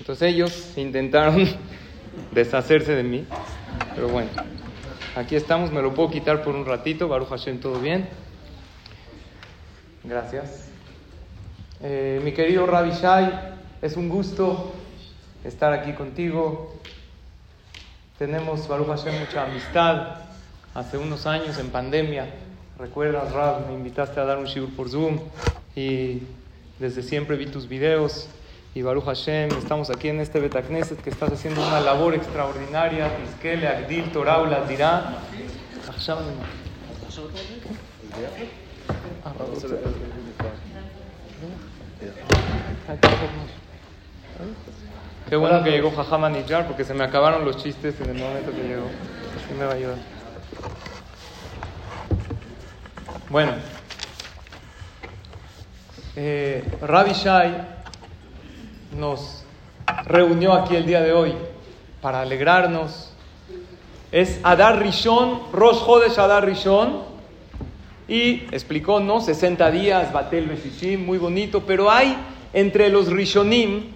Entonces ellos intentaron deshacerse de mí, pero bueno, aquí estamos, me lo puedo quitar por un ratito, Baruch Hashem, todo bien. Gracias. Eh, mi querido Rabbi Shai, es un gusto estar aquí contigo. Tenemos, Baruch Hashem, mucha amistad. Hace unos años, en pandemia, recuerdas, Rab, me invitaste a dar un shiur por Zoom y desde siempre vi tus videos. Y Baruch Hashem, estamos aquí en este Betacneset que estás haciendo una labor extraordinaria. Tiskele, Agdil, Torah, Dirá. Qué bueno que llegó Jajama Nijar porque se me acabaron los chistes en el momento que llegó. Me va a ayudar. Bueno, eh, Rabbi Shai nos reunió aquí el día de hoy para alegrarnos. Es Adar Rishon, Rosh Hodesh Adar Rishon. Y explicó, ¿no? 60 días, Batel Beshishim, muy bonito, pero hay entre los Rishonim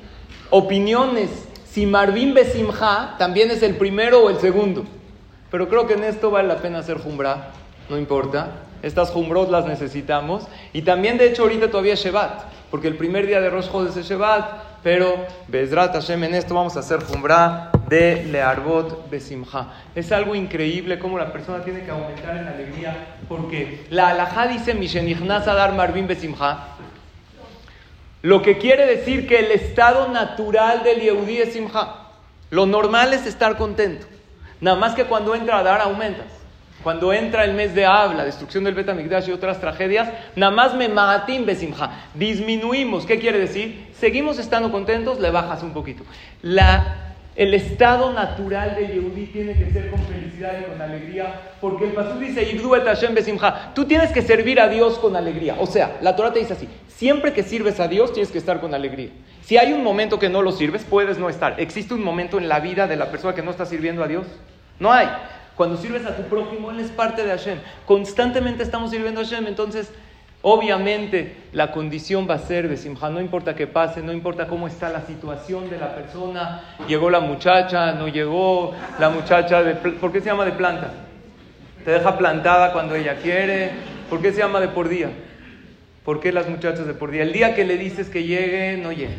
opiniones. Si Marvin Besimha también es el primero o el segundo. Pero creo que en esto vale la pena hacer Jumbra, no importa. Estas Jumbrot las necesitamos. Y también, de hecho, ahorita todavía es Shevat, porque el primer día de Rosh Chodesh es Shevat, pero Bezrat Hashem en esto vamos a hacer Jumbra de Learbot Besimha. Es algo increíble cómo la persona tiene que aumentar en alegría, porque la alajá dice Mishenichnas Adar Marvin Besimha. Lo que quiere decir que el estado natural del Yehudi es Simha. Lo normal es estar contento. Nada más que cuando entra a dar aumentas. Cuando entra el mes de Av, la destrucción del Betamigdash y otras tragedias, nada más me maatim besimha. Disminuimos. ¿Qué quiere decir? Seguimos estando contentos, le bajas un poquito. La el estado natural del Yehudi tiene que ser con felicidad y con alegría, porque el Pasú dice, Tú tienes que servir a Dios con alegría. O sea, la Torah te dice así, siempre que sirves a Dios tienes que estar con alegría. Si hay un momento que no lo sirves, puedes no estar. ¿Existe un momento en la vida de la persona que no está sirviendo a Dios? No hay. Cuando sirves a tu prójimo, él es parte de Hashem. Constantemente estamos sirviendo a Hashem, entonces Obviamente la condición va a ser de Simha, no importa qué pase, no importa cómo está la situación de la persona, llegó la muchacha, no llegó, la muchacha, de, ¿por qué se llama de planta? Te deja plantada cuando ella quiere, ¿por qué se llama de por día? ¿Por qué las muchachas de por día? El día que le dices que llegue, no llega.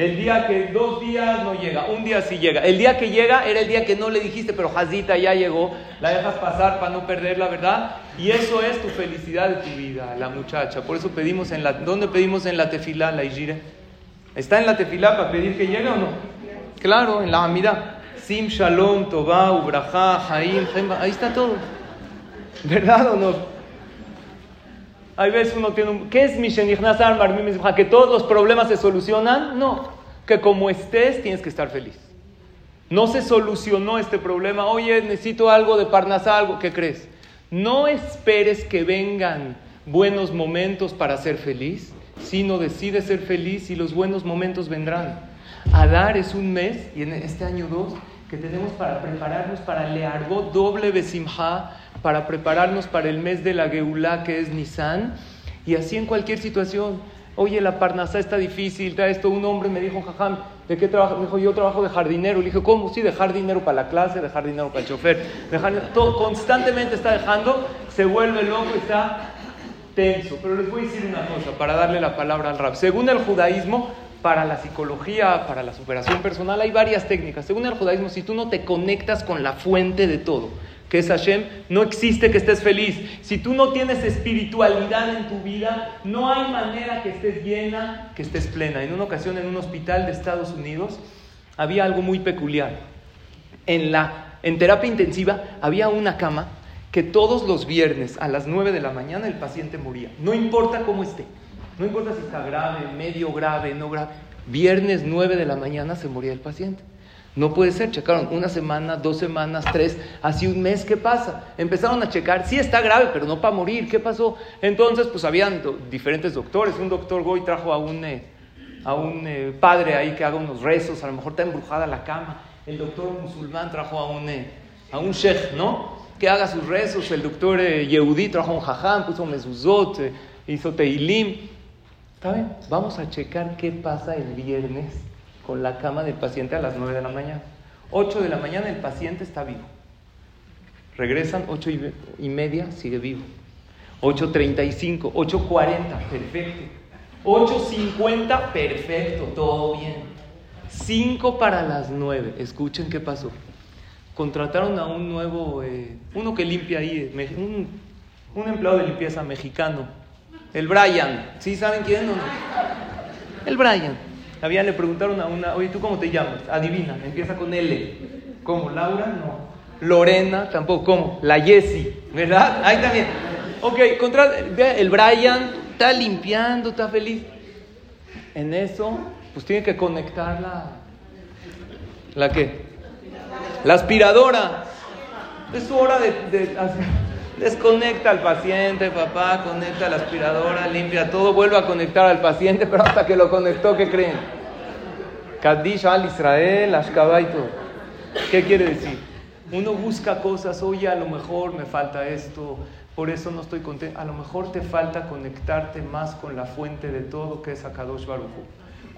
El día que dos días no llega, un día sí llega. El día que llega era el día que no le dijiste, pero Jazita ya llegó, la dejas pasar para no perder la verdad. Y eso es tu felicidad de tu vida, la muchacha. Por eso pedimos en la, ¿dónde pedimos en la tefilá, la Ijire? ¿Está en la tefilá para pedir que llegue o no? Claro, en la amida. Sim, Shalom, Tobá, Ubraja, Jaim, ahí está todo. ¿Verdad o no? Hay veces uno tiene un... ¿Qué es ¿Que todos los problemas se solucionan? No. Que como estés tienes que estar feliz. No se solucionó este problema. Oye, necesito algo de Parnasá, algo. ¿Qué crees? No esperes que vengan buenos momentos para ser feliz, sino decide ser feliz y los buenos momentos vendrán. Adar es un mes, y en este año dos, que tenemos para prepararnos para Learbo doble Besimha, para prepararnos para el mes de la Geulá que es Nisan, y así en cualquier situación. Oye, la Parnasá está difícil, está esto. Un hombre me dijo, jajam, ¿de qué trabajo? Me dijo, yo trabajo de jardinero. Le dije, ¿cómo? Sí, dejar dinero para la clase, dejar dinero para el chofer. Dejar, todo, constantemente está dejando, se vuelve loco, está tenso. Pero les voy a decir una cosa para darle la palabra al rap. Según el judaísmo, para la psicología, para la superación personal, hay varias técnicas. Según el judaísmo, si tú no te conectas con la fuente de todo, que es Hashem, no existe que estés feliz. Si tú no tienes espiritualidad en tu vida, no hay manera que estés llena, que estés plena. En una ocasión en un hospital de Estados Unidos había algo muy peculiar. En, la, en terapia intensiva había una cama que todos los viernes a las 9 de la mañana el paciente moría. No importa cómo esté. No importa si está grave, medio grave, no grave. Viernes 9 de la mañana se moría el paciente. No puede ser, checaron una semana, dos semanas, tres, así un mes, ¿qué pasa? Empezaron a checar, sí está grave, pero no para morir, ¿qué pasó? Entonces, pues habían diferentes doctores, un doctor Goy trajo a un, eh, a un eh, padre ahí que haga unos rezos, a lo mejor está embrujada la cama, el doctor musulmán trajo a un, eh, a un sheikh, ¿no? Que haga sus rezos, el doctor Yehudí trajo a un jajam, puso mezuzot, hizo teilim. ¿Está bien? Vamos a checar qué pasa el viernes con la cama del paciente a las 9 de la mañana. 8 de la mañana el paciente está vivo. Regresan 8 y media, sigue vivo. 8.35, 8.40, perfecto. 8.50, perfecto, todo bien. 5 para las 9, escuchen qué pasó. Contrataron a un nuevo, eh, uno que limpia ahí, un, un, empleado de limpieza mexicano, el Brian. ¿Sí saben quién? El Brian. Había, le preguntaron a una, oye, ¿tú cómo te llamas? Adivina, empieza con L. ¿Cómo? ¿Laura? No. Lorena, tampoco. ¿Cómo? La Jessie, ¿verdad? Ahí también. Ok, contra, el Brian está limpiando, está feliz. En eso, pues tiene que conectar la. ¿La qué? La aspiradora. Es su hora de, de Desconecta al paciente, papá, conecta la aspiradora, limpia todo, vuelve a conectar al paciente, pero hasta que lo conectó, ¿qué creen? Kaddish al Israel, Ashkabaito. ¿Qué quiere decir? Uno busca cosas, oye, a lo mejor me falta esto, por eso no estoy contento. A lo mejor te falta conectarte más con la fuente de todo que es Akadosh Baruch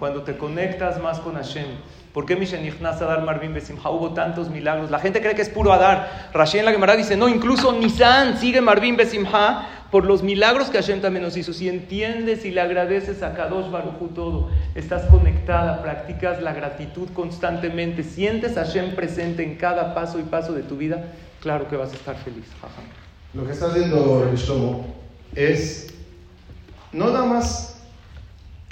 Cuando te conectas más con Hashem. ¿Por qué Mishenichnas Adar Marvin Besimha? Hubo tantos milagros. La gente cree que es puro Adar. Rashi en la Gemara dice, no, incluso Nisan sigue Marvin Besimha por los milagros que Hashem también nos hizo. Si entiendes y le agradeces a Kadosh Baruch todo, estás conectada, practicas la gratitud constantemente, sientes a Hashem presente en cada paso y paso de tu vida, claro que vas a estar feliz. Lo que está haciendo Shlomo es no nada más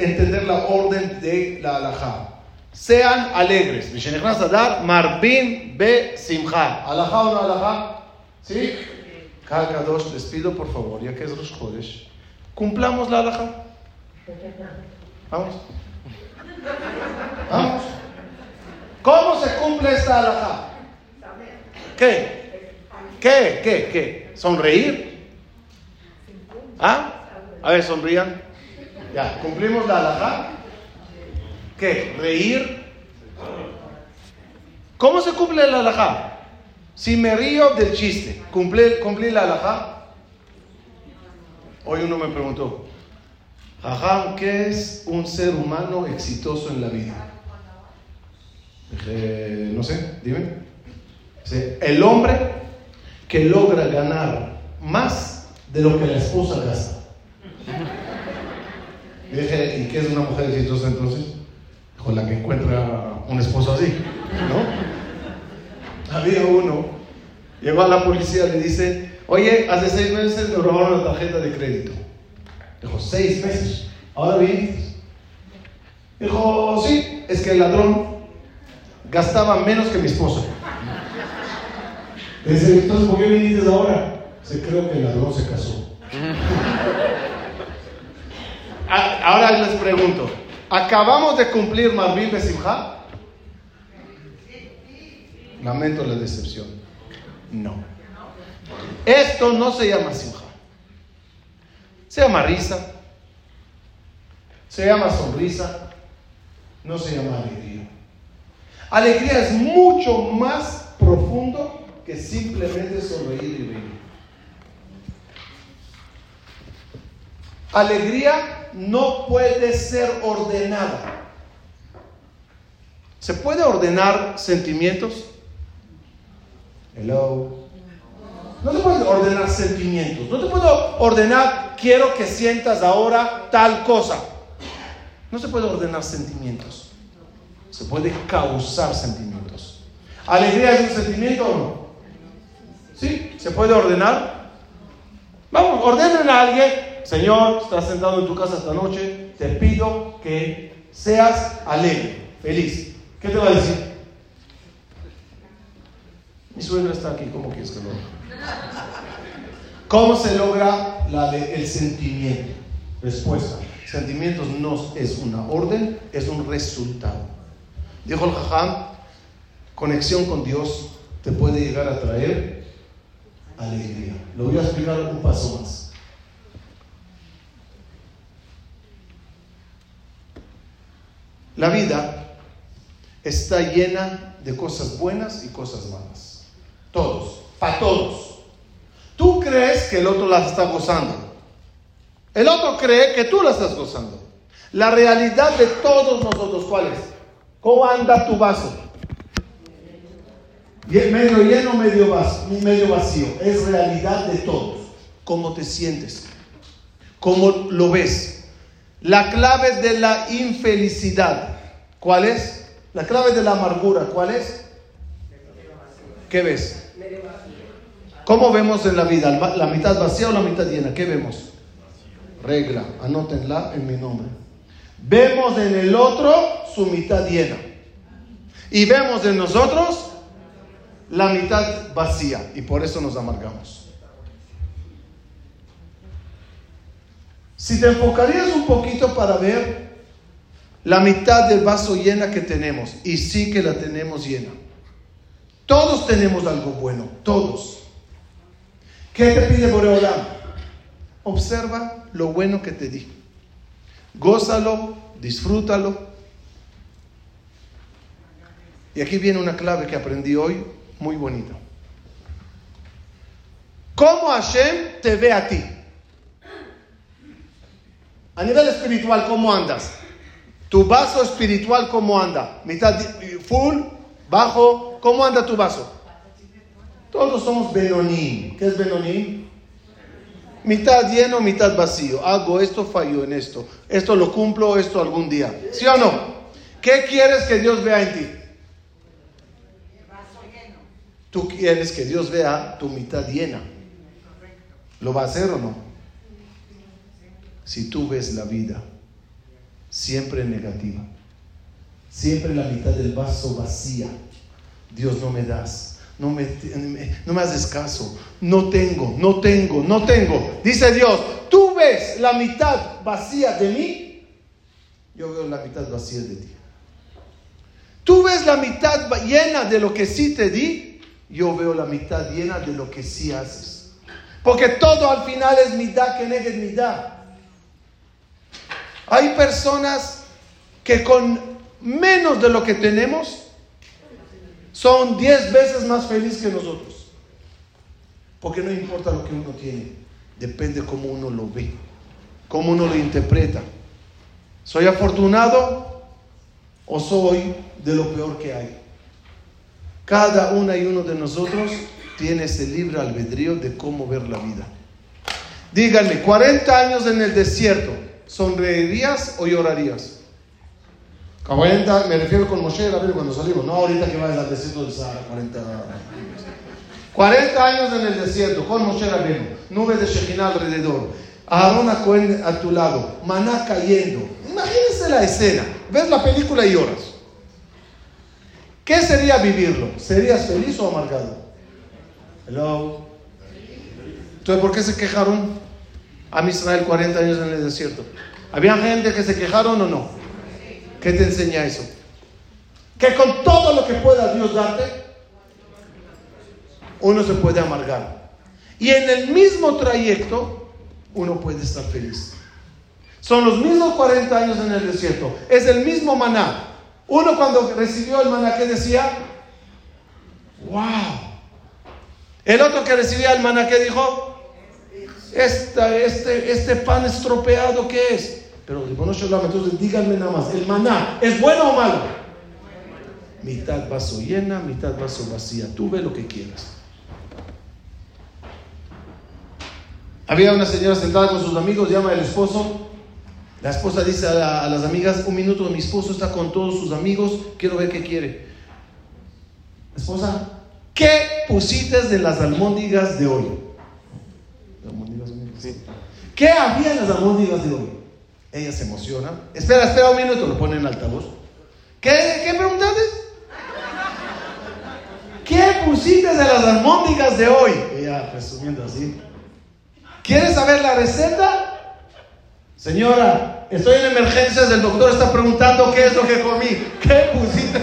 entender la orden de la halajá. Sean alegres. a dar marbin be simcha. ¿Halajá o no halajá? ¿Sí? Cada dos les pido por favor, ya que es los Jodesh, cumplamos la halajá. Vamos. Vamos. ¿Cómo se cumple esta halajá? ¿Qué? ¿Qué? ¿Qué? ¿Qué? ¿Sonreír? ¿Ah? A ver, sonrían. Ya, cumplimos la alhaja. ¿Qué? ¿Reír? ¿Cómo se cumple la alhaja? Si me río del chiste, ¿cumplí, la alhaja? Hoy uno me preguntó, Ajá, ¿qué es un ser humano exitoso en la vida? Dije, no sé, dime. El hombre que logra ganar más de lo que la esposa gasta. Y dije, ¿y qué es una mujer exitosa entonces? Con la que encuentra un esposo así, ¿no? Había uno, llegó a la policía le dice, oye, hace seis meses me robaron la tarjeta de crédito. Dijo, seis meses, ahora vienes. Dijo, sí, es que el ladrón gastaba menos que mi esposa. Dice, entonces, ¿por qué viniste ahora? Se creo que el ladrón se casó. ahora les pregunto, ¿acabamos de cumplir Marvin Besimha? Lamento la decepción. No. Esto no se llama Simha. Se llama risa. Se llama sonrisa. No se llama alegría. Alegría es mucho más profundo que simplemente sonreír y reír. Alegría no puede ser ordenada. ¿Se puede ordenar sentimientos? Hello. No te puedo ordenar sentimientos. No te puedo ordenar, quiero que sientas ahora tal cosa. No se puede ordenar sentimientos. Se puede causar sentimientos. ¿Alegría es un sentimiento o no? ¿Sí? ¿Se puede ordenar? Vamos, ordenen a alguien. Señor, estás sentado en tu casa esta noche. Te pido que seas alegre, feliz. ¿Qué te va a decir? Mi suegra está aquí. ¿Cómo quieres que lo ¿Cómo se logra el sentimiento? Respuesta. Sentimientos no es una orden, es un resultado. Dijo el Jajam, conexión con Dios te puede llegar a traer alegría. Lo voy a explicar un paso más. La vida está llena de cosas buenas y cosas malas. Todos, para todos. Tú crees que el otro las está gozando. El otro cree que tú las estás gozando. La realidad de todos nosotros, ¿cuál es? ¿Cómo anda tu vaso? Medio lleno, medio vacío, medio vacío. Es realidad de todos. ¿Cómo te sientes? ¿Cómo lo ves? La clave de la infelicidad, ¿cuál es? La clave de la amargura, ¿cuál es? ¿Qué ves? ¿Cómo vemos en la vida? ¿La mitad vacía o la mitad llena? ¿Qué vemos? Regla, anótenla en mi nombre. Vemos en el otro su mitad llena. Y vemos en nosotros la mitad vacía. Y por eso nos amargamos. Si te enfocarías un poquito para ver la mitad del vaso llena que tenemos, y sí que la tenemos llena. Todos tenemos algo bueno, todos. ¿Qué te pide Boreolam? Observa lo bueno que te di. Gózalo, disfrútalo. Y aquí viene una clave que aprendí hoy, muy bonita. ¿Cómo Hashem te ve a ti? A nivel espiritual, ¿cómo andas? Tu vaso espiritual, ¿cómo anda? Mitad full, bajo, ¿cómo anda tu vaso? Todos somos Benonim. ¿Qué es Benonim? Mitad lleno, mitad vacío. Hago esto, fallo en esto. Esto lo cumplo, esto algún día. ¿Sí o no? ¿Qué quieres que Dios vea en ti? Tú quieres que Dios vea tu mitad llena. ¿Lo va a hacer o no? Si tú ves la vida siempre negativa, siempre la mitad del vaso vacía, Dios no me das no me, no me haces caso, no tengo, no tengo, no tengo. Dice Dios, tú ves la mitad vacía de mí, yo veo la mitad vacía de ti. Tú ves la mitad llena de lo que sí te di, yo veo la mitad llena de lo que sí haces. Porque todo al final es mitad que negue mitad. Hay personas que con menos de lo que tenemos son diez veces más felices que nosotros. Porque no importa lo que uno tiene, depende cómo uno lo ve, cómo uno lo interpreta. ¿Soy afortunado o soy de lo peor que hay? Cada una y uno de nosotros tiene ese libre albedrío de cómo ver la vida. Díganme, 40 años en el desierto, ¿sonreirías o llorarías? 40, me refiero con Moshe y cuando salimos, no ahorita que vayas al desierto del Sahara, 40 años. 40 años en el desierto, con Moshe Rabino, nube de Shekinah alrededor, Aarón a tu lado, maná cayendo. Imagínense la escena, ves la película y lloras. ¿Qué sería vivirlo? ¿Serías feliz o amargado? Hello. Entonces, ¿por qué se quejaron a Israel 40 años en el desierto? ¿Había gente que se quejaron o no? ¿Qué te enseña eso? Que con todo lo que pueda Dios darte, uno se puede amargar. Y en el mismo trayecto, uno puede estar feliz. Son los mismos 40 años en el desierto. Es el mismo maná. Uno cuando recibió el maná, ¿qué decía? ¡Wow! El otro que recibía el maná, ¿qué dijo? Este, este pan estropeado, ¿qué es? Pero entonces díganme nada más, ¿el maná es bueno o malo? Mitad vaso llena, mitad vaso vacía. Tú ve lo que quieras. Había una señora sentada con sus amigos, llama al esposo. La esposa dice a, las amigas, un minuto, mi esposo está con todos sus amigos, quiero ver qué quiere. Esposa, ¿qué pusiste de las almóndigas de hoy? ¿Qué había en las almóndigas de hoy? Ella se emociona. Espera, espera un minuto, lo pone en altavoz. ¿Qué, qué preguntaste? ¿Qué pusiste de las almóndigas de hoy? Ella resumiendo así. ¿Quieres saber la receta? Señora, estoy en emergencias, el doctor está preguntando qué es lo que comí. ¿Qué pusiste?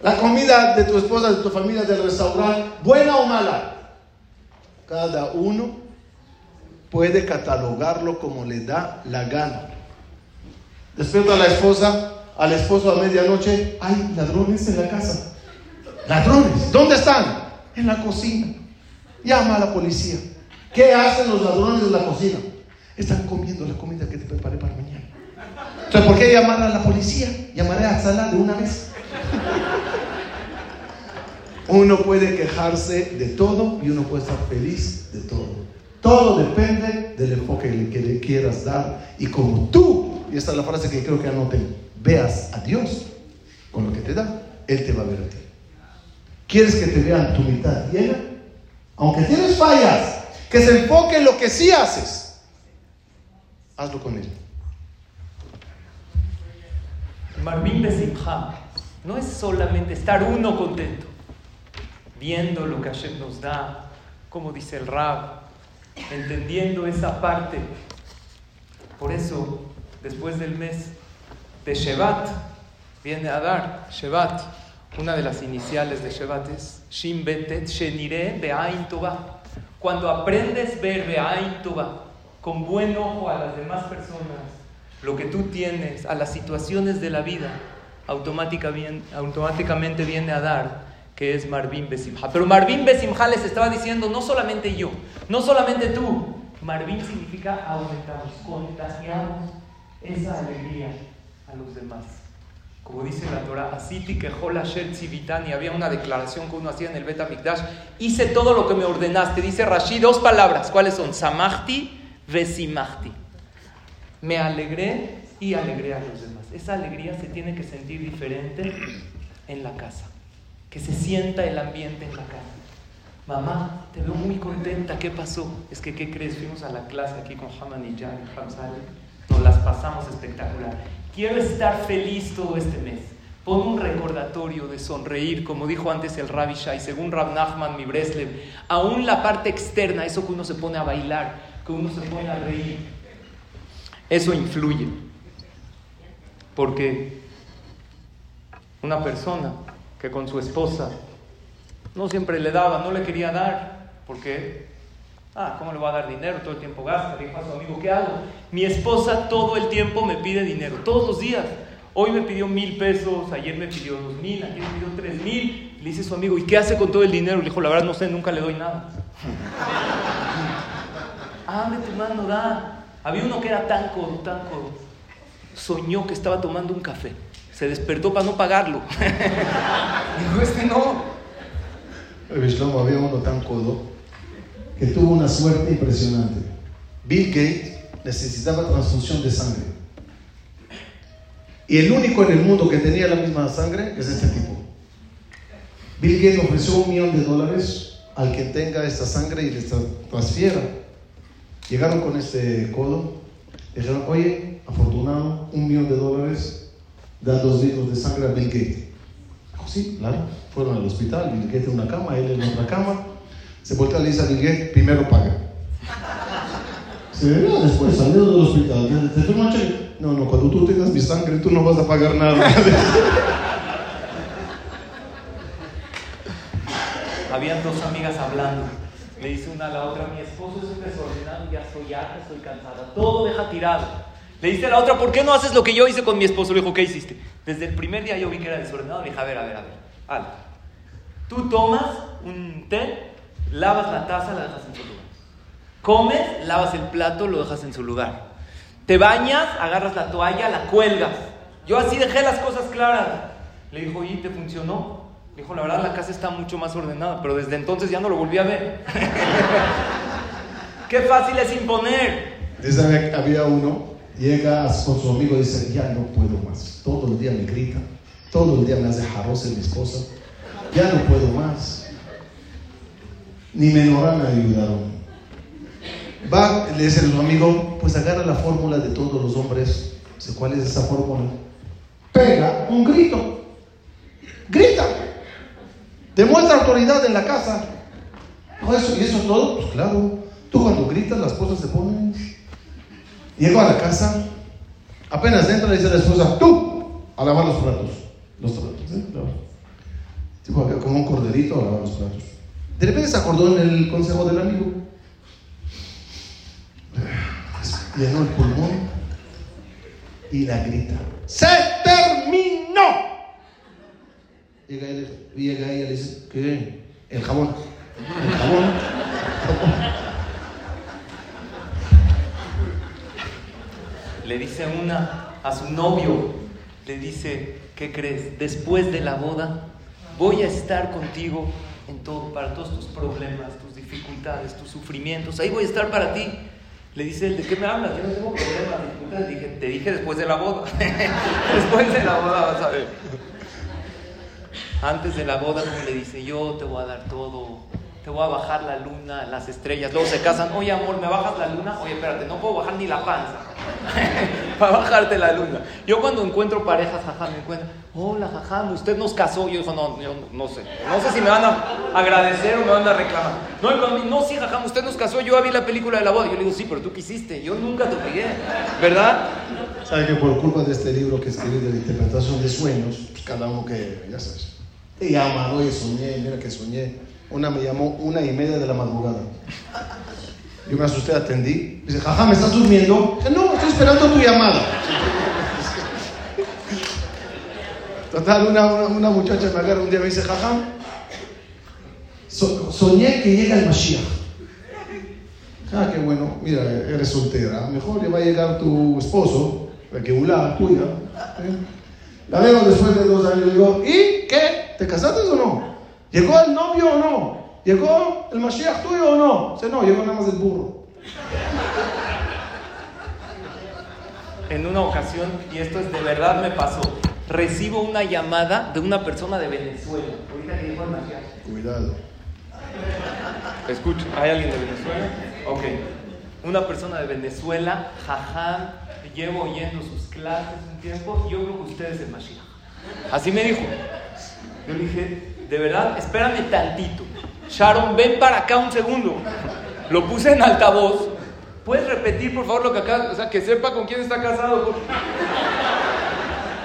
La comida de tu esposa, de tu familia, del restaurante, buena o mala. Cada uno puede catalogarlo como le da la gana. Despierta a la esposa, al esposo a medianoche, hay ladrones en la casa. Ladrones, ¿dónde están? En la cocina. Llama a la policía. ¿Qué hacen los ladrones en la cocina? Están comiendo la comida que te preparé para mañana. Entonces, ¿por qué llamar a la policía? Llamaré a Sala de una vez. Uno puede quejarse de todo y uno puede estar feliz de todo. Todo depende del enfoque que le quieras dar. Y como tú, y esta es la frase que creo que anoten, veas a Dios con lo que te da, Él te va a ver a ti. ¿Quieres que te vean tu mitad llena? Aunque tienes fallas, que se enfoque en lo que sí haces. Hazlo con Él. Marvin Besimha no es solamente estar uno contento, viendo lo que Hashem nos da, como dice el Rab, entendiendo esa parte. Por eso, después del mes de Shevat, viene a dar Shevat. Una de las iniciales de Shevat es Shin Betet Shenire Be'ain Tova. Cuando aprendes ver Be'ain Tova con buen ojo a las demás personas, lo que tú tienes, a las situaciones de la vida, automáticamente viene a dar que es Marvin Besimha. Pero Marvin Besimha les estaba diciendo, no solamente yo, no solamente tú. Marvin significa aumentamos, contagiamos esa alegría a los demás. Como dice la Torah, que y había una declaración que uno hacía en el Bet Mikdash, hice todo lo que me ordenaste. Dice Rashi dos palabras, ¿cuáles son? Samachti, Vesimachti. Me alegré y alegré a los demás. Esa alegría se tiene que sentir diferente en la casa. Que se sienta el ambiente en la casa. Mamá, te veo muy contenta, ¿qué pasó? Es que, ¿qué crees? Fuimos a la clase aquí con Haman y Jan y nos las pasamos espectacular. Quiero estar feliz todo este mes. Pon un recordatorio de sonreír, como dijo antes el Rabbi Shai, según Rab Nachman, mi Breslev. Aún la parte externa, eso que uno se pone a bailar, que uno se pone a reír, eso influye. Porque una persona que con su esposa no siempre le daba, no le quería dar, porque, ah, ¿cómo le va a dar dinero? Todo el tiempo gasta. Dijo a su amigo, ¿qué hago? Mi esposa todo el tiempo me pide dinero, todos los días. Hoy me pidió mil pesos, ayer me pidió dos mil, ayer me pidió tres mil. Le dice a su amigo, ¿y qué hace con todo el dinero? Le dijo, la verdad no sé, nunca le doy nada. ah, me te mando, da. Había uno que era tan codo, tan codo. Soñó que estaba tomando un café. Se despertó para no pagarlo. Dijo, este no. había uno tan codo que tuvo una suerte impresionante. Bill Gates necesitaba transfusión de sangre. Y el único en el mundo que tenía la misma sangre es este tipo. Bill Gates ofreció un millón de dólares al que tenga esta sangre y le transfiera. Llegaron con este codo, dijeron, oye, afortunado, un millón de dólares, da dos litros de sangre a Bill Gates. Dijo, sí, claro. Fueron al hospital, Bill Gates en una cama, él en otra cama. Se voltea y le dice a Bill Gates, primero paga. Se ve, después salió del hospital, ¿te firma No, no, cuando tú tengas mi sangre, tú no vas a pagar nada. Habían dos amigas hablando. Le dice una a la otra, mi esposo es un desordenado, ya estoy harta, estoy cansada, todo deja tirado. Le dice a la otra, ¿por qué no haces lo que yo hice con mi esposo? Le dijo, ¿qué hiciste? Desde el primer día yo vi que era desordenado, le dije, a ver, a ver, a ver. Tú tomas un té, lavas la taza, la dejas en su lugar. Comes, lavas el plato, lo dejas en su lugar. Te bañas, agarras la toalla, la cuelgas. Yo así dejé las cosas claras. Le dijo, ¿y te funcionó? Dijo, la verdad la casa está mucho más ordenada, pero desde entonces ya no lo volví a ver. Qué fácil es imponer. Desde había uno, llega con su amigo y dice, ya no puedo más. Todo el día me grita, todo el día me hace jarros en mi esposa. Ya no puedo más. Ni menor me ayudaron. Va, le dice a su amigo, pues agarra la fórmula de todos los hombres. ¿Cuál es esa fórmula? Pega un grito. Grita. Demuestra autoridad en la casa. ¿Y eso es todo? Pues claro. Tú cuando gritas las cosas se ponen. Llego a la casa. Apenas entra, le dice a la esposa, tú, a lavar los platos. Los platos, ¿eh? Tipo, como un corderito a lavar los platos. De repente se acordó en el consejo del amigo. Llenó el pulmón y la grita. ¡Se terminó! Llega ella, llega ella y le dice, ¿qué? El jabón. El jabón. Le dice una a su novio, le dice, ¿qué crees? Después de la boda voy a estar contigo en todo, para todos tus problemas, tus dificultades, tus sufrimientos, ahí voy a estar para ti. Le dice él, ¿de qué me hablas? Yo no tengo problemas, dificultades. Dije, te dije después de la boda. después de la boda vas a ver. Antes de la boda, como le dice, yo te voy a dar todo, te voy a bajar la luna, las estrellas. Luego se casan, oye amor, ¿me bajas la luna? Oye, espérate, no puedo bajar ni la panza. Para bajarte la luna. Yo cuando encuentro parejas, jajam, me encuentro, hola jajam, usted nos casó. Yo digo, no, yo no sé. No sé si me van a agradecer o me van a reclamar. No, no, no sí, jajam, usted nos casó. Yo vi la película de la boda. Yo le digo, sí, pero tú quisiste. Yo nunca te obligué. ¿Verdad? ¿Sabe que por culpa de este libro que escribí de la interpretación de sueños, pues cada uno que, ya sabes, te llama, oye, soñé, mira que soñé. Una me llamó una y media de la madrugada. Yo me asusté, atendí. Dice, jaja, ¿me estás durmiendo? Dije, no, estoy esperando tu llamada. Total, una, una, muchacha me agarra un día y me dice, jaja, soñé que llega el Mashiach. Ah, qué bueno, mira, eres soltera. Mejor ya va a llegar tu esposo, la que la tuya. La veo después de dos años y digo, ¿y qué? ¿Te casaste o no? ¿Llegó el novio o no? ¿Llegó el Mashiach tuyo o no? Dice, no, llegó nada más el burro. En una ocasión, y esto es de verdad me pasó, recibo una llamada de una persona de Venezuela. Ahorita que llegó el Mashiach. Cuidado. Escucha, ¿hay alguien de Venezuela? Ok. Una persona de Venezuela, jajá, llevo oyendo sus clases un tiempo, y yo creo que usted es el Mashiach. Así me dijo. Yo le dije, de verdad, espérame tantito. Sharon, ven para acá un segundo. Lo puse en altavoz. ¿Puedes repetir, por favor, lo que acá, o sea, que sepa con quién está casado?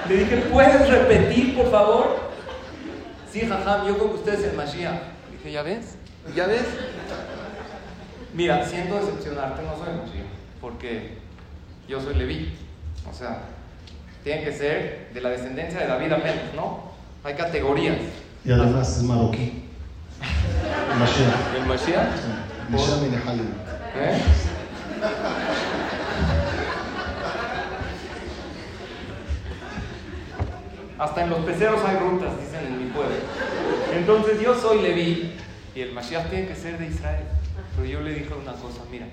Le dije, ¿puedes repetir, por favor? Sí, jajam, yo creo que usted es el Mashiach. dije, ¿ya ves? ¿Ya ves? Mira, siento decepcionarte, no soy Mashiach, porque yo soy Leví. O sea, tiene que ser de la descendencia de David a menos, ¿no? Hay categorías. Y además es marroquí. El Mashiach. ¿El Mashiach? ¿Eh? Hasta en los peceros hay rutas, dicen en mi pueblo. Entonces yo soy Leví y el Mashiach tiene que ser de Israel. Pero yo le dije una cosa, mira,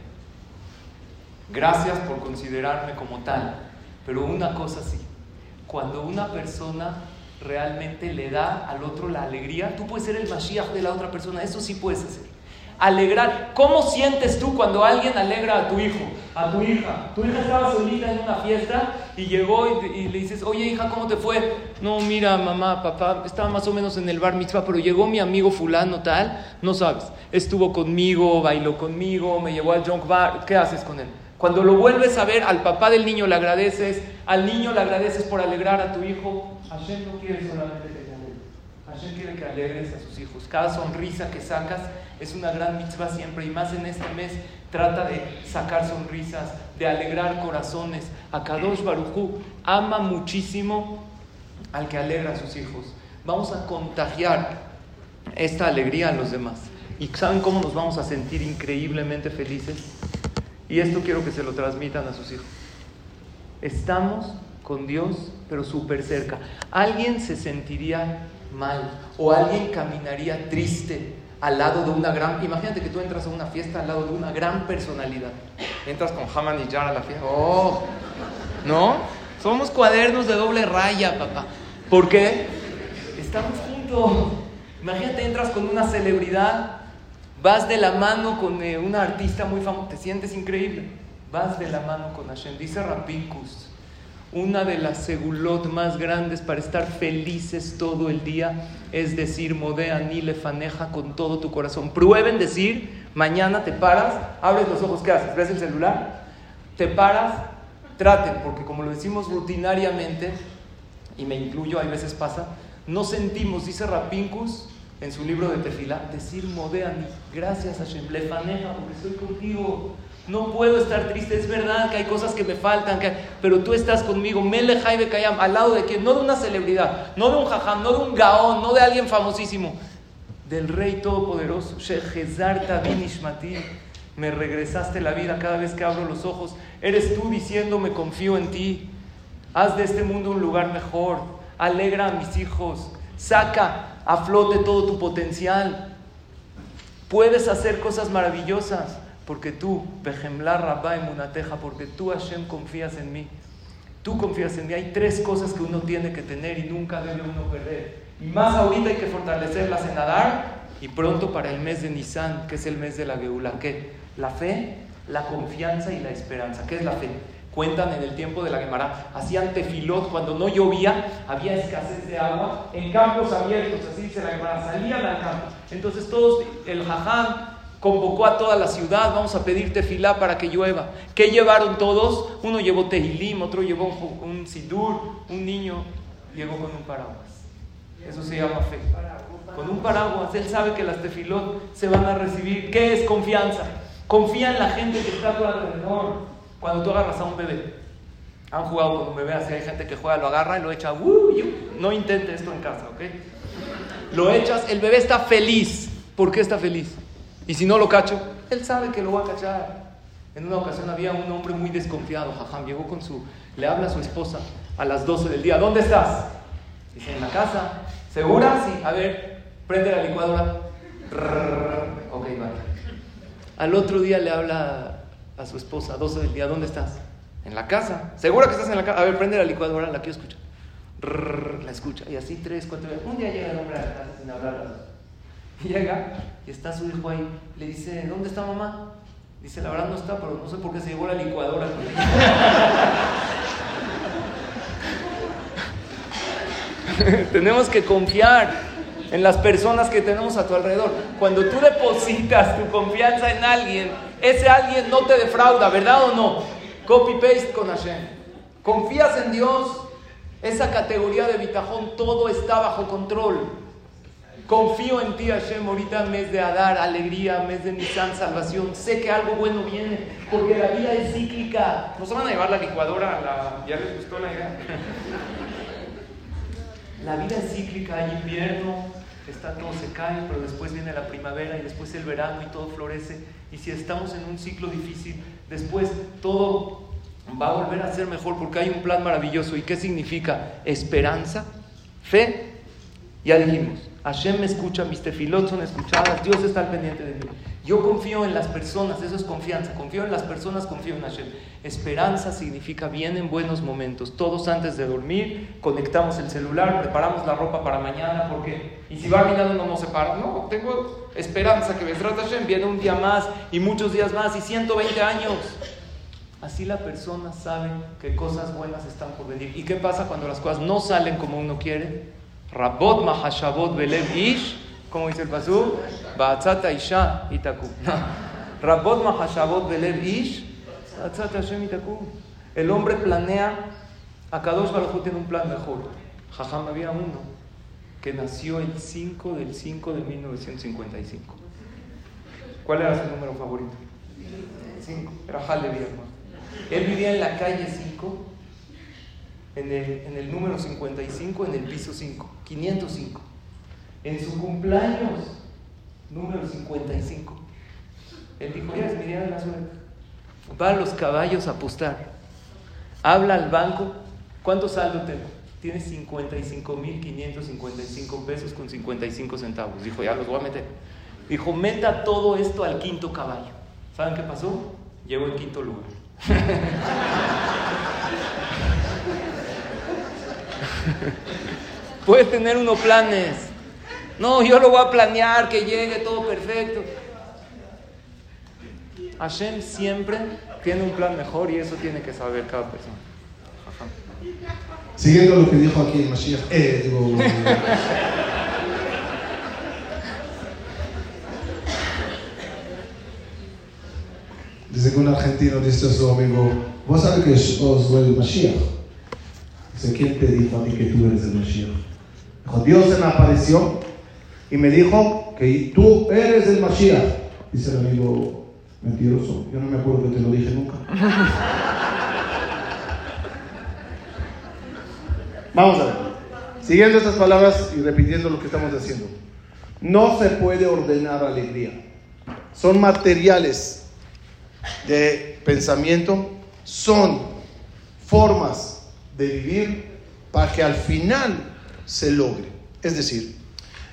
gracias por considerarme como tal, pero una cosa sí, cuando una persona realmente le da al otro la alegría, tú puedes ser el Mashiach de la otra persona, eso sí puedes hacer. Alegrar, ¿cómo sientes tú cuando alguien alegra a tu hijo, a tu hija? Tu hija estaba solita en una fiesta y llegó y, le dices, oye hija, ¿cómo te fue? No, mira, mamá, papá, estaba más o menos en el bar mitzvah, pero llegó mi amigo fulano tal, no sabes, estuvo conmigo, bailó conmigo, me llevó al junk bar, ¿qué haces con él? Cuando lo vuelves a ver, al papá del niño le agradeces, al niño le agradeces por alegrar a tu hijo. Hashem no quiere solamente que te alegres. Hashem quiere que alegres a sus hijos. Cada sonrisa que sacas es una gran mitzvah siempre. Y más en este mes, trata de sacar sonrisas, de alegrar corazones. A Kadosh Baruchu ama muchísimo al que alegra a sus hijos. Vamos a contagiar esta alegría a los demás. ¿Y saben cómo nos vamos a sentir increíblemente felices? Y esto quiero que se lo transmitan a sus hijos. Estamos con Dios, pero súper cerca. Alguien se sentiría mal o alguien caminaría triste al lado de una gran... Imagínate que tú entras a una fiesta al lado de una gran personalidad. Entras con Haman y Jar a la fiesta. ¡Oh! ¿No? Somos cuadernos de doble raya, papá. ¿Por qué? Estamos juntos. Imagínate, entras con una celebridad Vas de la mano con eh, una artista muy famosa, te sientes increíble. Vas de la mano con Hashem. Dice Rapinkus, una de las segulot más grandes para estar felices todo el día es decir, modea ni lefaneja con todo tu corazón. Prueben decir, mañana te paras, abres los ojos, ¿qué haces? ¿Ves el celular? Te paras, traten, porque como lo decimos rutinariamente, y me incluyo, hay veces pasa, no sentimos, dice Rapinkus, en su libro de Tefilá, decir Modeani, gracias a Hashem, lefaneja, porque estoy contigo. No puedo estar triste, es verdad que hay cosas que me faltan, pero tú estás conmigo, Mele de Kayam, al lado de que no de una celebridad, no de un jajam, no de un gaón, no de alguien famosísimo, del Rey Todopoderoso. Me regresaste la vida cada vez que abro los ojos. Eres tú diciéndome confío en ti. Haz de este mundo un lugar mejor. Alegra a mis hijos. Saca a flote todo tu potencial. Puedes hacer cosas maravillosas porque tú, Bejemlar Rabá Munateja, porque tú, Hashem, confías en mí. Tú confías en mí. Hay tres cosas que uno tiene que tener y nunca debe uno perder. Y más ahorita hay que fortalecerlas en Adar y pronto para el mes de Nisan, que es el mes de la Geula. ¿Qué? La fe, la confianza y la esperanza. ¿Qué es la fe? Cuentan en el tiempo de la Gemara, hacían tefilot cuando no llovía, había escasez de agua, en campos abiertos, así dice la Gemara, salían al campo. Entonces todos, el jaján convocó a toda la ciudad, vamos a pedir tefilá para que llueva. ¿Qué llevaron todos? Uno llevó tehilim, otro llevó un, un sidur, un niño llegó con un paraguas. Eso se llama fe. Con un paraguas, él sabe que las tefilot se van a recibir. ¿Qué es confianza? Confía en la gente que está a tu alrededor. Cuando tú agarras a un bebé, han jugado con un bebé así, hay gente que juega, lo agarra y lo echa, no intente esto en casa, ¿ok? Lo echas, el bebé está feliz. ¿Por qué está feliz? Y si no lo cacho, él sabe que lo va a cachar. En una ocasión había un hombre muy desconfiado, jajam, llegó con su, le habla a su esposa a las 12 del día, ¿dónde estás? Dice, en la casa. ¿Segura? Sí. A ver, prende la licuadora. Ok, vale. Al otro día le habla a su esposa, 12 del día, ¿dónde estás? En la casa. ¿Segura que estás en la casa? A ver, prende la licuadora, la quiero escuchar. la escucha. Y así tres, cuatro días. Un día llega el hombre a la casa sin hablar. Llega y está su hijo ahí. Le dice, ¿dónde está mamá? Dice, la verdad no está, pero no sé por qué se llevó la licuadora. tenemos que confiar en las personas que tenemos a tu alrededor. Cuando tú depositas tu confianza en alguien, ese alguien no te defrauda, ¿verdad o no? Copy-paste con Hashem. Confías en Dios, esa categoría de bitajón, todo está bajo control. Confío en ti, Hashem, ahorita mes de Adar, alegría, mes de Nisan, salvación. Sé que algo bueno viene, porque la vida es cíclica. ¿No se van a llevar la licuadora? La... ¿Ya les gustó la idea? la vida es cíclica, hay invierno, está todo se cae, pero después viene la primavera y después el verano y todo florece. Y si estamos en un ciclo difícil, después todo va a volver a ser mejor porque hay un plan maravilloso. ¿Y qué significa? Esperanza, fe. Ya dijimos, Hashem me escucha, mis tefilot son escuchadas, Dios está al pendiente de mí. Yo confío en las personas, eso es confianza. Confío en las personas, confío en Hashem. Esperanza significa vienen buenos momentos. Todos antes de dormir conectamos el celular, preparamos la ropa para mañana, porque y si va caminando no nos separa. No, tengo esperanza que Besrat Hashem viene un día más y muchos días más y 120 años. Así la persona sabe que cosas buenas están por venir. ¿Y qué pasa cuando las cosas no salen como uno quiere? Rabot mahashabot belev ish, como dice el pasú, ba'atzata isha itaku. Rabot mahashabot belev ish, el hombre planea, a Kadosh Baruj tiene un plan mejor. Jajam había uno que nació el 5 del 5 de 1955. ¿Cuál era su número favorito? 5. Era Halevi, Él vivía en la calle 5, en el, en el número 55, en el piso 5, 505. En su cumpleaños, número 55. Él dijo, ya es mi día de la suerte va a los caballos a apostar, habla al banco, ¿cuánto saldo tengo? Tiene 55.555 pesos con 55 centavos. Dijo, ya los voy a meter. Dijo, meta todo esto al quinto caballo. ¿Saben qué pasó? Llegó en quinto lugar. Puede tener uno planes. No, yo lo voy a planear, que llegue todo perfecto. Hashem siempre tiene un plan mejor y eso tiene que saber cada persona. Siguiendo lo que dijo aquí el Mashiach, eh, digo, Dice que un argentino dice a su amigo, vos sabes que os el Mashiach. Dice, ¿quién te dijo a ti que tú eres el Mashiach? Dijo, Dios se me apareció y me dijo que tú eres el Mashiach. Dice el amigo, Mentiroso. Yo no me acuerdo que te lo dije nunca. Vamos a ver. Siguiendo estas palabras y repitiendo lo que estamos haciendo. No se puede ordenar alegría. Son materiales de pensamiento son formas de vivir para que al final se logre. Es decir,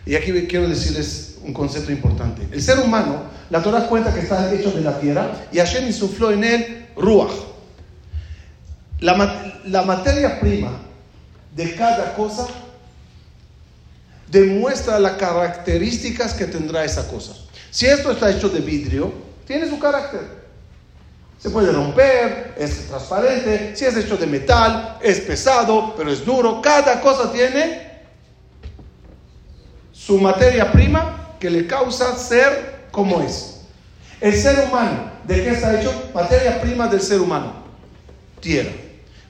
y aquí quiero decirles un concepto importante. El ser humano, la Torah cuenta que está hecho de la tierra y Hashem insufló en él ruach. La, la materia prima de cada cosa demuestra las características que tendrá esa cosa. Si esto está hecho de vidrio, tiene su carácter. Se puede romper, es transparente. Si es hecho de metal, es pesado, pero es duro. Cada cosa tiene su materia prima que le causa ser como es. El ser humano, ¿de qué está hecho? Materia prima del ser humano. Tierra.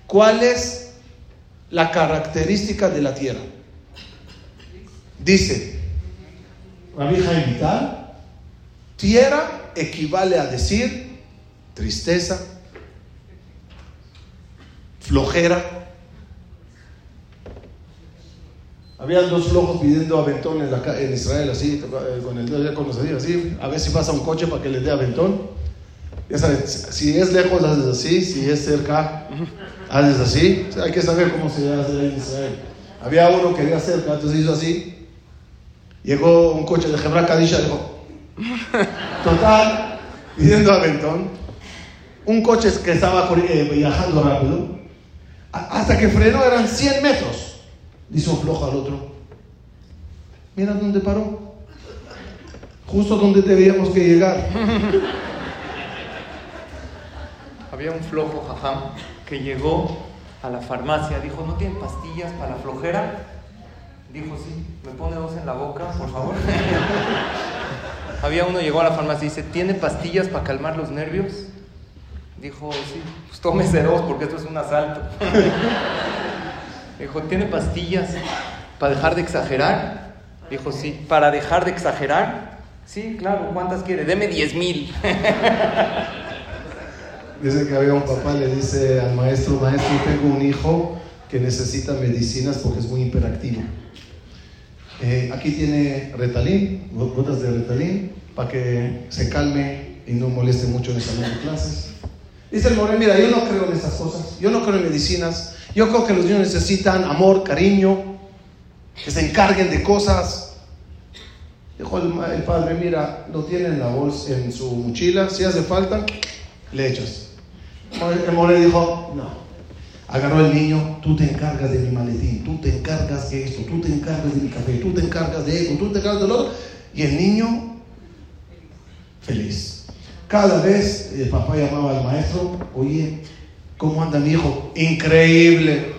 ¿Cuál es la característica de la tierra? Dice, la vieja Vital, tierra equivale a decir tristeza, flojera. Habían dos flojos pidiendo aventón en, la, en Israel, así, eh, con el dedo ya así, a ver si pasa un coche para que les dé aventón. Ya sabes, si es lejos haces así, si es cerca haces así. hay que saber cómo se hace en Israel. Había uno que quería cerca, entonces hizo así. Llegó un coche de Hebra Kadisha, dijo, total, pidiendo aventón. Un coche que estaba eh, viajando rápido, hasta que frenó eran 100 metros. Dice un flojo al otro, mira dónde paró. Justo donde debíamos que llegar. Había un flojo jajam que llegó a la farmacia, dijo, ¿no tienen pastillas para la flojera? Dijo, sí, me pone dos en la boca, por favor. Había uno, llegó a la farmacia y dice, ¿tiene pastillas para calmar los nervios? Dijo, sí, pues tómese dos porque esto es un asalto. Dijo, ¿tiene pastillas para dejar de exagerar? Dijo, sí, ¿para dejar de exagerar? Sí, claro, ¿cuántas quiere? Deme diez mil. Dice que había un papá, le dice al maestro, maestro, tengo un hijo que necesita medicinas porque es muy hiperactivo. Eh, aquí tiene retalín, gotas de retalín, para que se calme y no moleste mucho en el salón de clases. Dice el More, mira, yo no creo en esas cosas, yo no creo en medicinas, yo creo que los niños necesitan amor, cariño, que se encarguen de cosas. Dijo el, padre, mira, lo tiene en la bolsa, en su mochila, si hace falta, le echas. El dijo, no. Agarró el niño, tú te encargas de mi maletín, tú te encargas de esto, tú te encargas de mi café, tú te encargas de esto, tú te encargas de lo otro. Y el niño, feliz. Cada vez el papá llamaba al maestro, oye, ¿cómo anda mi hijo? Increíble,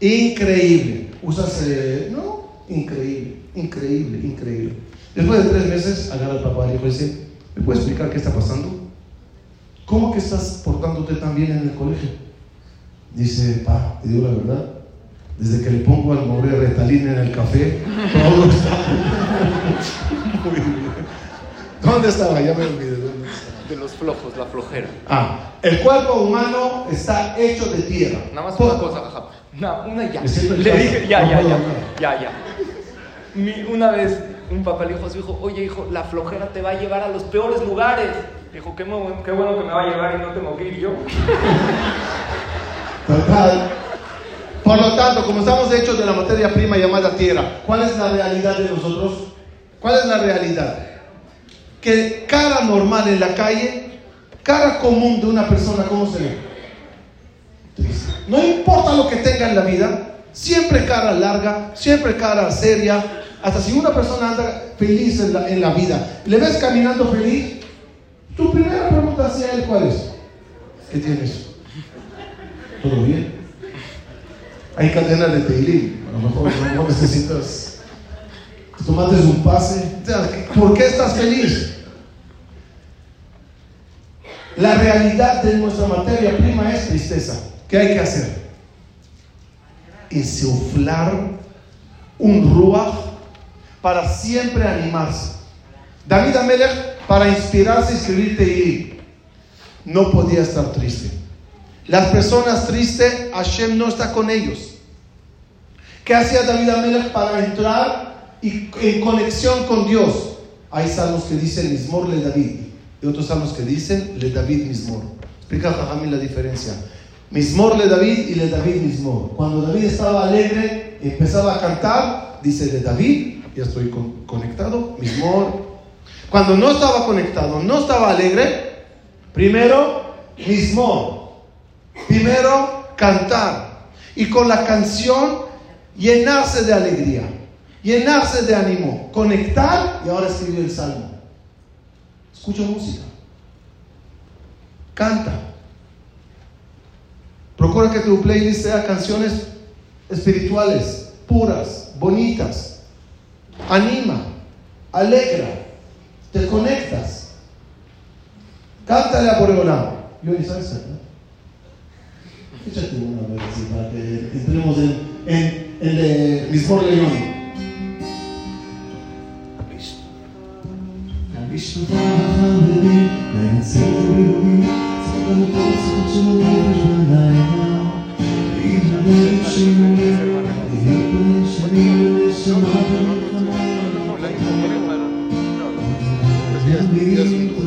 increíble. ¿Usas, no? Increíble, increíble, increíble. Después de tres meses, agarra al papá y dice, ¿me puedes explicar qué está pasando? ¿Cómo que estás portándote tan bien en el colegio? Dice, pa, te digo la verdad, desde que le pongo al mover retalina en el café, todo está muy bien. ¿Dónde estaba? Ya me olvidé. ¿dónde De los flojos, la flojera. Ah, el cuerpo humano está hecho de tierra. Nada más una cosa, jaja. No, una ya. Le dije, ya, ya, ya, ya, ya. Mi, una vez un papá le dijo a su hijo, oye hijo, la flojera te va a llevar a los peores lugares. Dijo, qué, qué bueno que me va a llevar y no tengo que ir yo. Total. Por lo tanto, como estamos hechos de la materia prima llamada tierra, ¿cuál es la realidad de nosotros? ¿Cuál es la realidad? Que cara normal en la calle, cara común de una persona, ¿cómo se ve? No importa lo que tenga en la vida, siempre cara larga, siempre cara seria. Hasta si una persona anda feliz en la, en la vida, le ves caminando feliz, tu primera pregunta hacia él, ¿cuál es? ¿Qué tienes? todo bien. Hay cadenas de Teilín, a lo mejor no necesitas. Tomaste un pase. ¿Por qué estás feliz? La realidad de nuestra materia prima es tristeza. ¿Qué hay que hacer? Insuflar un ruach para siempre animarse. David Amelech, para inspirarse y escribir Teilín, no podía estar triste. Las personas tristes, Hashem no está con ellos. ¿Qué hacía David Amelech para entrar y, en conexión con Dios? Hay salmos que dicen Mismor le David y otros salmos que dicen le David Mismor. Explica Jajamín la diferencia. Mismor le David y le David Mismor. Cuando David estaba alegre, empezaba a cantar, dice de David, ya estoy conectado, Mismor. Cuando no estaba conectado, no estaba alegre, primero Mismor. Primero cantar. Y con la canción llenarse de alegría, llenarse de ánimo, conectar y ahora escribir el salmo. Escucha música. Canta. Procura que tu playlist sea canciones espirituales, puras, bonitas. Anima, alegra, te conectas. Cántale a Boreolam. Yo ni sabes ¿no? Échate una vez así para que entremos en, en, en el mismo león. Un